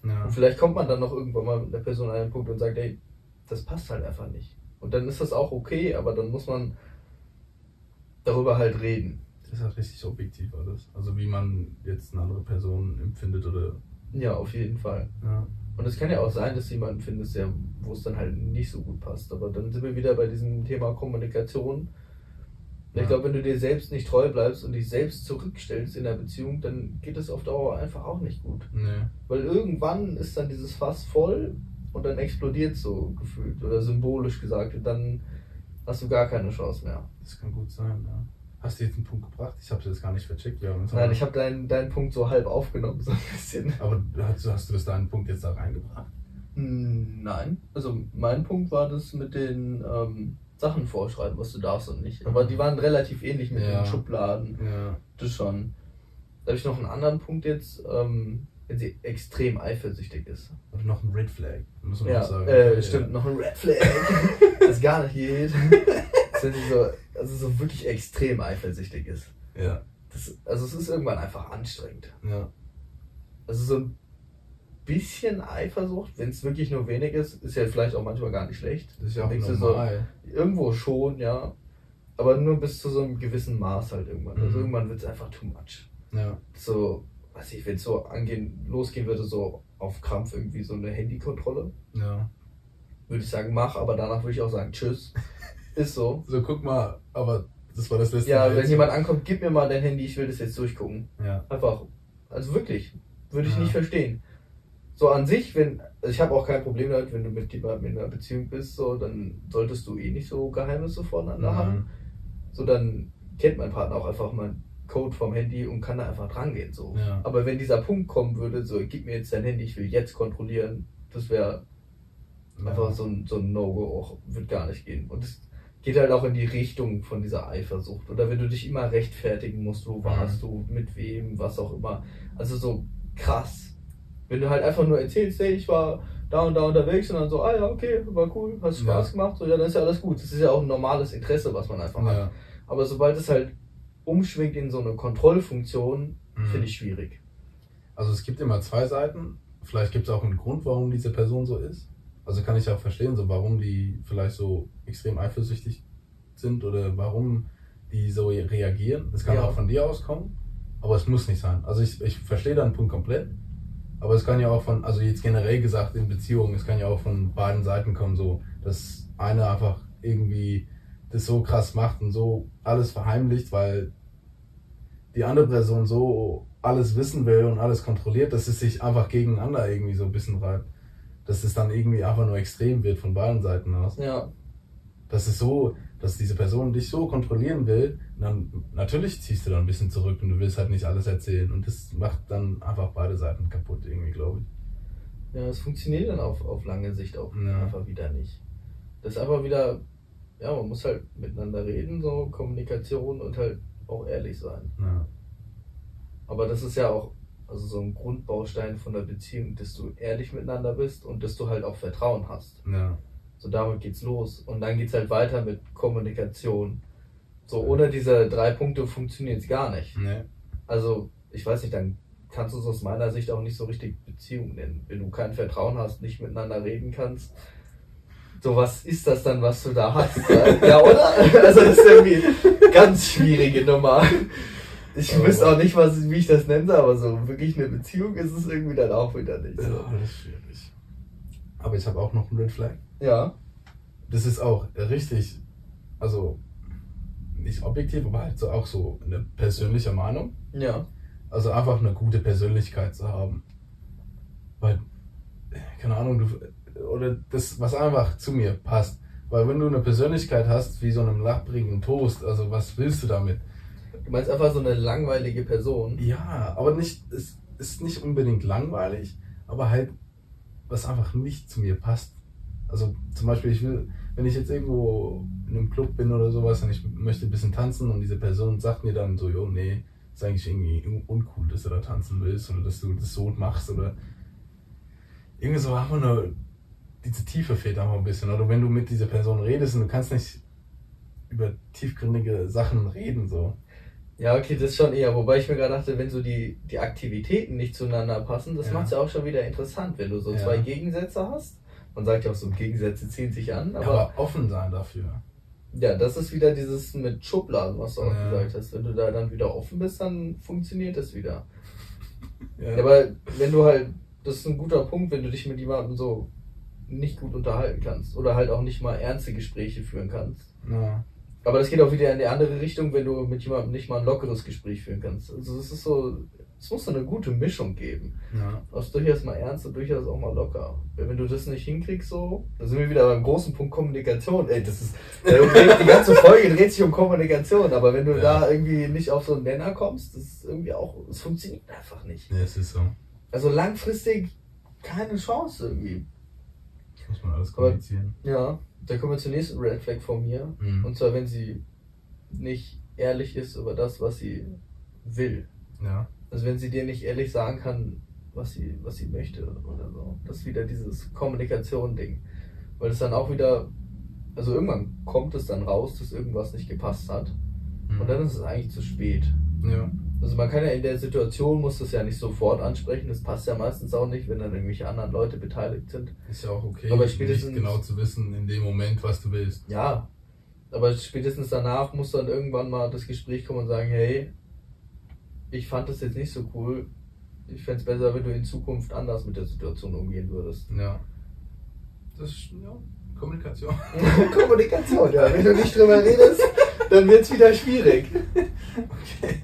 ja, Und vielleicht kommt man dann noch irgendwann mal mit einer Person an einen Punkt und sagt, ey, das passt halt einfach nicht. Und dann ist das auch okay, aber dann muss man darüber halt reden. das ist halt richtig objektiv alles. Also wie man jetzt eine andere Person empfindet oder, Ja, auf jeden Fall. ja, Und es kann ja auch sein, dass du jemanden findest, der, wo es dann halt nicht so gut passt. Aber dann sind wir wieder bei diesem Thema Kommunikation. Ich Ja. glaube, wenn du dir selbst nicht treu bleibst und dich selbst zurückstellst in der Beziehung, dann geht es auf Dauer einfach auch nicht gut. nee, Weil irgendwann ist dann dieses Fass voll und dann explodiert so gefühlt oder symbolisch gesagt und dann hast du gar keine Chance mehr. das kann gut sein, ja. Hast du jetzt einen Punkt gebracht? Ich habe jetzt gar nicht vercheckt. Wir haben uns Nein, ich habe deinen, deinen Punkt so halb aufgenommen, so ein bisschen. Aber hast, du- hast du das deinen Punkt jetzt da reingebracht? Hm, Nein. Also mein Punkt war das mit den ähm, Sachen vorschreiben, was du darfst und nicht. Aber die waren relativ ähnlich mit Ja. den Schubladen. Ja, Das schon. Da habe ich noch einen anderen Punkt jetzt, ähm, sie extrem eifersüchtig ist. oder noch ein Red Flag, muss man Ja, auch sagen. äh, Ja. stimmt, noch ein Red Flag, (laughs) das gar nicht geht. Wenn sie so, also so wirklich extrem eifersüchtig ist. Ja, Das, also es ist irgendwann einfach anstrengend. ja, Also so ein bisschen Eifersucht, wenn es wirklich nur wenig ist, ist ja vielleicht auch manchmal gar nicht schlecht. das ist ja auch Denkst normal. So, irgendwo schon, ja. Aber nur bis zu so einem gewissen Maß halt irgendwann. Also Mhm. irgendwann wird es einfach too much. Ja, So, weiß ich, wenn es so angehen, losgehen würde, so auf Krampf irgendwie so eine Handykontrolle, ja. würde ich sagen, mach, aber danach würde ich auch sagen, tschüss. (laughs) Ist so. So, guck mal, aber das war das letzte Ja, Mal wenn jemand ankommt, gib mir mal dein Handy, ich will das jetzt durchgucken. Ja, Einfach. Also wirklich. Würde ich Ja. nicht verstehen. So an sich, wenn, also ich habe auch kein Problem damit, wenn du mit jemandem in einer Beziehung bist, so, dann solltest du eh nicht so Geheimnisse voneinander haben. Nein. So, dann kennt mein Partner auch einfach meinen Code vom Handy und kann da einfach dran gehen, so. Ja. Aber wenn dieser Punkt kommen würde, so, gib mir jetzt dein Handy, ich will jetzt kontrollieren, das wäre einfach so ein, so ein No-Go auch, wird gar nicht gehen. Und es geht halt auch in die Richtung von dieser Eifersucht. Oder wenn du dich immer rechtfertigen musst, wo warst du, mit wem, was auch immer. Also so krass. Wenn du halt einfach nur erzählst, hey, ich war da und da unterwegs und dann so, ah ja, okay, war cool, hast Spaß Ja. gemacht, so, ja, dann ist ja alles gut. Das ist ja auch ein normales Interesse, was man einfach hat. Ja. Aber sobald es halt umschwingt in so eine Kontrollfunktion, Mhm. finde ich schwierig. Also es gibt immer zwei Seiten. Vielleicht gibt es auch einen Grund, warum diese Person so ist. Also kann ich auch verstehen, so warum die vielleicht so extrem eifersüchtig sind oder warum die so reagieren. Es kann Ja. auch von dir auskommen, aber es muss nicht sein. Also ich, ich verstehe deinen Punkt komplett, aber es kann ja auch von, also jetzt generell gesagt in Beziehungen, es kann ja auch von beiden Seiten kommen, so, dass einer einfach irgendwie das so krass macht und so alles verheimlicht, weil die andere Person so alles wissen will und alles kontrolliert, dass es sich einfach gegeneinander irgendwie so ein bisschen reibt. Dass es dann irgendwie einfach nur extrem wird von beiden Seiten aus. Ja, Das ist so, dass diese Person dich so kontrollieren will, dann natürlich ziehst du dann ein bisschen zurück und du willst halt nicht alles erzählen. Und das macht dann einfach beide Seiten kaputt, irgendwie, glaube ich. ja, es funktioniert dann auf, auf lange Sicht auch Ja. einfach wieder nicht. Das ist einfach wieder, ja, man muss halt miteinander reden, so Kommunikation und halt auch ehrlich sein. Ja. Aber das ist ja auch also so ein Grundbaustein von der Beziehung, dass du ehrlich miteinander bist und dass du halt auch Vertrauen hast. Ja. So damit geht's los. Und dann geht's halt weiter mit Kommunikation. So ohne diese drei Punkte funktioniert's gar nicht. Nee. Also, ich weiß nicht, dann kannst du es aus meiner Sicht auch nicht so richtig Beziehung nennen. Wenn du kein Vertrauen hast, nicht miteinander reden kannst. So, was ist das dann, was du da hast? (laughs) ja, oder? (laughs) Also, das ist irgendwie ganz schwierige Nummer. Ich Oh wüsste auch nicht, was, wie ich das nenne, aber so wirklich eine Beziehung ist es irgendwie dann auch wieder nicht. Ja, So. das ist schwierig. Aber ich habe auch noch einen Red Flag. Ja, Das ist auch richtig, also nicht objektiv, aber halt so auch so eine persönliche Meinung. ja, Also einfach eine gute Persönlichkeit zu haben. Weil, keine Ahnung, du, oder das, was einfach zu mir passt. Weil wenn du eine Persönlichkeit hast, wie so einem lapprigen Toast, also was willst du damit? Du meinst einfach so eine langweilige Person? Ja, aber nicht, es ist nicht unbedingt langweilig, aber halt, was einfach nicht zu mir passt. Also zum Beispiel, ich will, wenn ich jetzt irgendwo in einem Club bin oder sowas und ich möchte ein bisschen tanzen und diese Person sagt mir dann so, jo, nee, ist eigentlich irgendwie un- uncool, dass du da tanzen willst oder dass du das so machst oder irgendwie so einfach nur, diese Tiefe fehlt einfach ein bisschen. Oder wenn du mit dieser Person redest und du kannst nicht über tiefgründige Sachen reden, so. Ja, okay, das schon eher. Wobei ich mir gerade dachte, wenn so die, die Aktivitäten nicht zueinander passen, das Ja. macht's ja auch schon wieder interessant, wenn du so Ja. zwei Gegensätze hast. Man sagt ja auch so, Gegensätze ziehen sich an, Aber, aber offen sein dafür. ja, das ist wieder dieses mit Schubladen, was du auch Ja. gesagt hast. Wenn du da dann wieder offen bist, dann funktioniert das wieder. (laughs) Ja. Ja, aber wenn du halt, das ist ein guter Punkt, wenn du dich mit jemandem so nicht gut unterhalten kannst oder halt auch nicht mal ernste Gespräche führen kannst. Ja. Aber das geht auch wieder in die andere Richtung, wenn du mit jemandem nicht mal ein lockeres Gespräch führen kannst. Also es ist so, es muss so eine gute Mischung geben. Ja. Aus durchaus mal ernst und durchaus auch mal locker. Wenn du das nicht hinkriegst, so, da sind wir wieder beim großen Punkt Kommunikation. Ey, das ist, äh, die ganze Folge dreht sich um Kommunikation, aber wenn du Ja. da irgendwie nicht auf so einen Nenner kommst, das ist irgendwie auch, es funktioniert einfach nicht. Nee, es ist so. Also langfristig keine Chance irgendwie. Das muss man alles Aber- kommunizieren. Ja, da kommen wir zur nächsten Red Flag von mir. Mhm. Und zwar, wenn sie nicht ehrlich ist über das, was sie will. Ja. Also wenn sie dir nicht ehrlich sagen kann, was sie, was sie möchte oder so. Das ist wieder dieses Kommunikation-Ding. Weil es dann auch wieder, also irgendwann kommt es dann raus, dass irgendwas nicht gepasst hat. Mhm. Und dann ist es eigentlich zu spät. Ja. Also man kann ja in der Situation, muss das ja nicht sofort ansprechen. Das passt ja meistens auch nicht, wenn dann irgendwelche anderen Leute beteiligt sind. Ist ja auch okay, Aber nicht spätestens- genau zu wissen in dem Moment, was du willst. Ja, aber spätestens danach muss dann irgendwann mal das Gespräch kommen und sagen, hey, ich fand das jetzt nicht so cool. Ich fände es besser, wenn du in Zukunft anders mit der Situation umgehen würdest. Ja. Das ist, ja, Kommunikation. (laughs) Kommunikation, ja. Wenn du nicht drüber redest, dann wird es wieder schwierig. (laughs) Okay.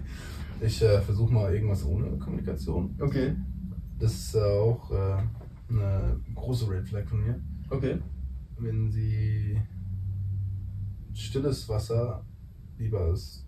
Ich äh, versuche mal irgendwas ohne Kommunikation. Okay. Das ist äh, auch äh, eine große Red Flag von mir. Okay. Wenn sie stilles Wasser lieber als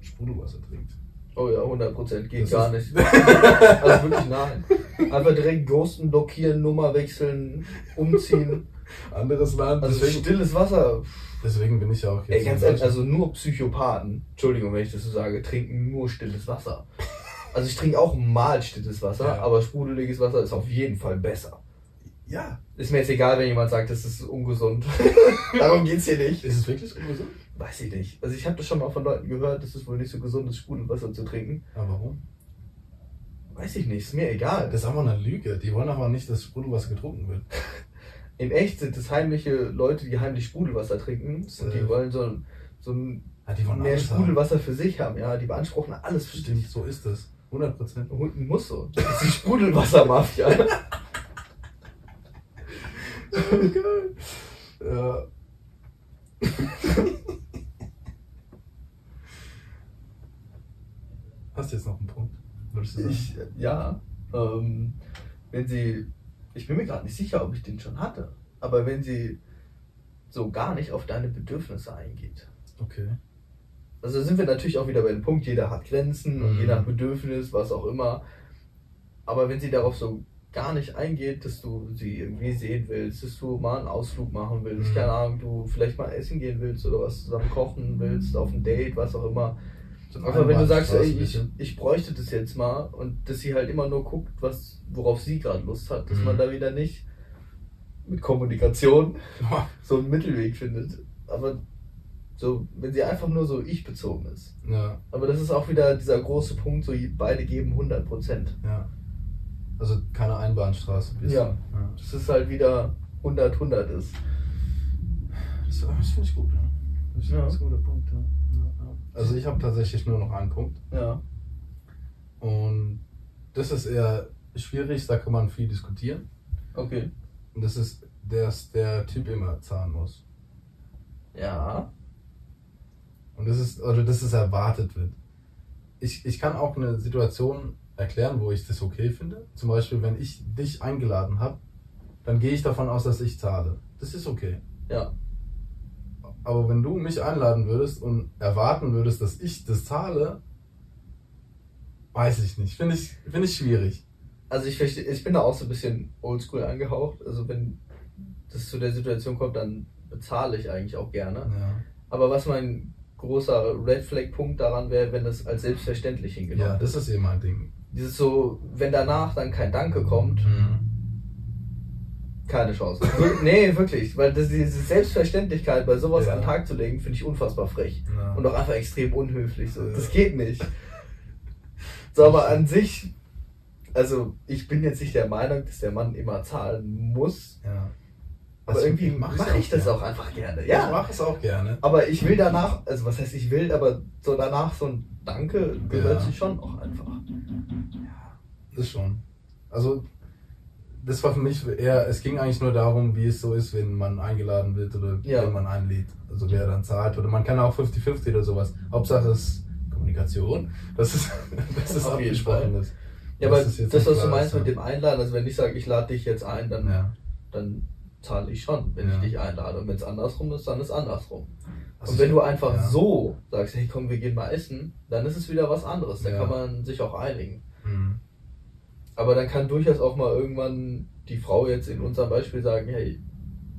Sprudelwasser trinkt. Oh ja, 100% geht Das gar nicht. (laughs) Also wirklich nein. Einfach direkt ghosten, blockieren, Nummer wechseln, umziehen. Anderes Land. Also stilles Wasser. Deswegen bin ich ja auch jetzt. Ey, ganz ehrlich, also nur Psychopathen, Entschuldigung, wenn ich das so sage, trinken nur stilles Wasser. (laughs) Also ich trinke auch mal stilles Wasser, Ja. aber sprudeliges Wasser ist auf jeden Fall besser. Ja. Ist mir jetzt egal, wenn jemand sagt, das ist ungesund. (laughs) Darum geht's hier nicht. Ist es wirklich ungesund? Weiß ich nicht. Also ich habe das schon mal von Leuten gehört, dass es wohl nicht so gesund ist, Sprudelwasser zu trinken. Aber warum? Weiß ich nicht, ist mir egal. Das ist einfach eine Lüge. Die wollen aber nicht, dass Sprudelwasser getrunken wird. (laughs) in echt sind es heimliche Leute, die heimlich Sprudelwasser trinken und die Safe. wollen so, so ein Ja, die wollen mehr alles haben. Sprudelwasser für sich haben, ja, die beanspruchen alles für Stimmt, sich. so ist es. 100 Prozent. Muss so. Das ist die Sprudelwassermafia. Geil. (laughs) Ja. Hast du jetzt noch einen Punkt? Würdest du sagen? Ich, ja, ähm, wenn sie, ich bin mir gerade nicht sicher, ob ich den schon hatte, aber wenn sie so gar nicht auf deine Bedürfnisse eingeht. Okay. Also sind wir natürlich auch wieder bei dem Punkt, jeder hat Grenzen und Mhm. je nach Bedürfnis, was auch immer. Aber wenn sie darauf so gar nicht eingeht, dass du sie irgendwie sehen willst, dass du mal einen Ausflug machen willst, Mhm. keine Ahnung, du vielleicht mal essen gehen willst oder was zusammen kochen willst, auf ein Date, was auch immer. So Einfach wenn du sagst, ey, ich, ich bräuchte das jetzt mal und dass sie halt immer nur guckt, was, worauf sie gerade Lust hat, dass Mhm. man da wieder nicht mit Kommunikation (laughs) so einen Mittelweg findet. Aber so, wenn sie einfach nur so ich bezogen ist. Ja, Aber das ist auch wieder dieser große Punkt, so beide geben 100 Prozent. ja. Also keine Einbahnstraße. du. Ja. Das ist halt wieder 100, 100 ist. Das, das finde ich gut, ja. Das ist Ja. das ist ein guter Punkt, ja. Also ich habe tatsächlich nur noch einen Punkt. Ja. Und das ist eher schwierig, da kann man viel diskutieren. Okay. Und das ist, dass der Typ immer zahlen muss. Ja. Und das ist, oder dass es erwartet wird. Ich, ich kann auch eine Situation erklären, wo ich das okay finde. Zum Beispiel, wenn ich dich eingeladen habe, dann gehe ich davon aus, dass ich zahle. Das ist okay. Ja. Aber wenn du mich einladen würdest und erwarten würdest, dass ich das zahle, weiß ich nicht. Finde ich, finde ich schwierig. Also ich verstehe, ich bin da auch so ein bisschen oldschool angehaucht. Also wenn das zu der Situation kommt, dann bezahle ich eigentlich auch gerne. Ja, Aber was mein großer Red Flag Punkt daran wäre, wenn das als selbstverständlich hingenommen ja das ist eben mein Ding. Dieses so, wenn danach dann kein Danke kommt, Mhm. Keine Chance. Nee, wirklich. Weil das, diese Selbstverständlichkeit bei sowas Ja. an den Tag zu legen, finde ich unfassbar frech. Ja. Und auch einfach extrem unhöflich. So. Ja. Das geht nicht. So, aber an sich, also ich bin jetzt nicht der Meinung, dass der Mann immer zahlen muss. ja. Aber Also, irgendwie mach mache ich das gerne. auch einfach gerne. Ich Ja. mache es auch gerne. Aber ich will danach, also was heißt ich will, aber so danach so ein Danke gehört Ja. sich schon auch einfach. Das schon. Also, das war für mich eher, es ging eigentlich nur darum, wie es so ist, wenn man eingeladen wird oder Ja. wenn man einlädt. Also wer dann zahlt. Oder man kann auch 50-50 oder sowas. Hauptsache es ist Kommunikation. Das ist, (laughs) das ist Auf jeden abgesprochen Fall. ist. Ja, Dass aber es jetzt das, was du meinst ist, mit dem Einladen, also wenn ich sage, ich lade dich jetzt ein, dann, Ja. dann zahle ich schon, wenn Ja. ich dich einlade. Und wenn es andersrum ist, dann ist andersrum. Also Und wenn du einfach so sagst, hey komm, wir gehen mal essen, dann ist es wieder was anderes. Da kann man sich auch einigen. Aber dann kann durchaus auch mal irgendwann die Frau jetzt in unserem Beispiel sagen, hey,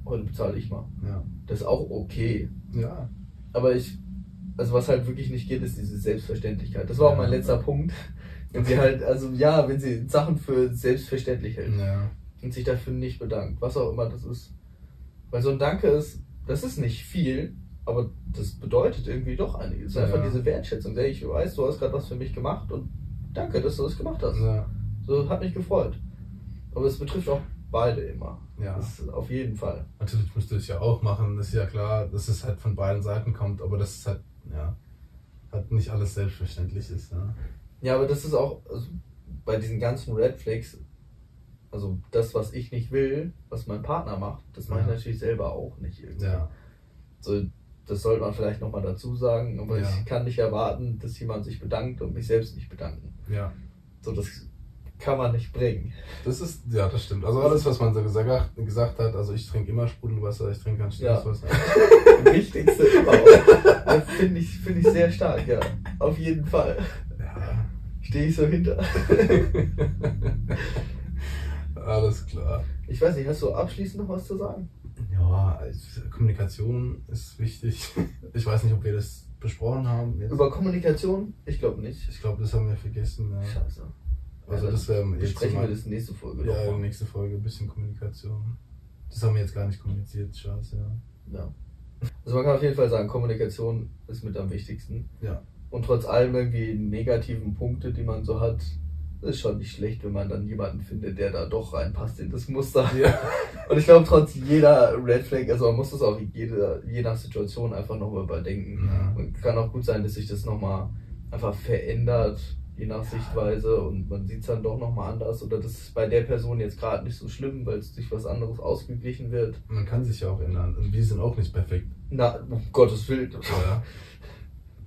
heute bezahle ich mal. Ja. Das ist auch okay. Ja. Aber ich, also was halt wirklich nicht geht, ist diese Selbstverständlichkeit. Das war auch Ja. mein letzter Punkt. Wenn sie halt, also ja, wenn sie Sachen für selbstverständlich hält Ja. und sich dafür nicht bedankt, was auch immer das ist. Weil so ein Danke ist, das ist nicht viel, aber das bedeutet irgendwie doch einiges. Es ist einfach Ja. diese Wertschätzung. Hey, ich weiß, du hast gerade was für mich gemacht und danke, dass du das gemacht hast. Ja. So hat mich gefreut. Aber es betrifft auch beide immer. Ja. Das auf jeden Fall. Natürlich müsste ich ja auch machen, das ist ja klar, dass es halt von beiden Seiten kommt, aber das ist halt, ja, halt nicht alles selbstverständlich ist. Ja. Ja, aber das ist auch also bei diesen ganzen Red Flags, also das, was ich nicht will, was mein Partner macht, das mache ich Ja. natürlich selber auch nicht irgendwie. Ja. So, das sollte man vielleicht nochmal dazu sagen, aber Ja. ich kann nicht erwarten, dass jemand sich bedankt und mich selbst nicht bedanken. ja. So, das kann man nicht bringen. Das ist, ja, das stimmt. Also alles, was man so gesagt, gesagt hat, also ich trinke immer Sprudelwasser, ich trinke kein stilles Ja. Wasser. (laughs) Wichtigste überhaupt. Das finde ich, finde ich sehr stark, ja. Auf jeden Fall. Ja. Stehe ich so hinter. (laughs) Alles klar. Ich weiß nicht, hast du abschließend noch was zu sagen? Ja, es- Kommunikation ist wichtig. (laughs) Ich weiß nicht, ob wir das besprochen haben. Jetzt. Über Kommunikation? Ich glaube nicht. Ich glaube, das haben wir vergessen. Ja. Scheiße. Also Ja, das jetzt Besprechen wir das nächste Folge Ja, noch mal. nächste Folge, ein bisschen Kommunikation. Das haben wir jetzt gar nicht kommuniziert, scheiße, ja. Ja. Also man kann auf jeden Fall sagen, Kommunikation ist mit am wichtigsten. Ja. Und trotz allem irgendwie negativen Punkte, die man so hat, ist schon nicht schlecht, wenn man dann jemanden findet, der da doch reinpasst in das Muster. Ja. (laughs) Und ich glaube, trotz jeder Red Flag, also man muss das auch jede, je nach Situation einfach nochmal überdenken. Ja. Und kann auch gut sein, dass sich das nochmal einfach verändert, je nach Sichtweise und man sieht es dann doch nochmal anders oder das ist bei der Person jetzt gerade nicht so schlimm, weil es durch was anderes ausgeglichen wird. Man kann sich ja auch ändern. Und wir sind auch nicht perfekt. Na, um Gottes Willen. Ja.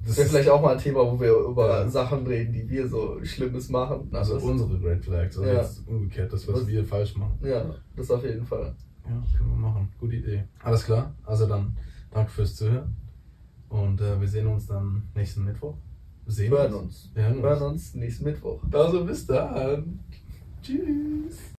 Das wäre vielleicht auch mal ein Thema, wo wir über Ja. Sachen reden, die wir so Schlimmes machen. Also unsere Red Flags, also Ja. jetzt umgekehrt, das, was Was- wir falsch machen. Ja, das auf jeden Fall. Ja, können wir machen. Gute Idee. Alles klar. Also dann danke fürs Zuhören. Und äh, wir sehen uns dann nächsten Mittwoch. Sehen Hören uns. Wir hören uns. Hören uns nächsten Mittwoch. Also bis dann. Tschüss.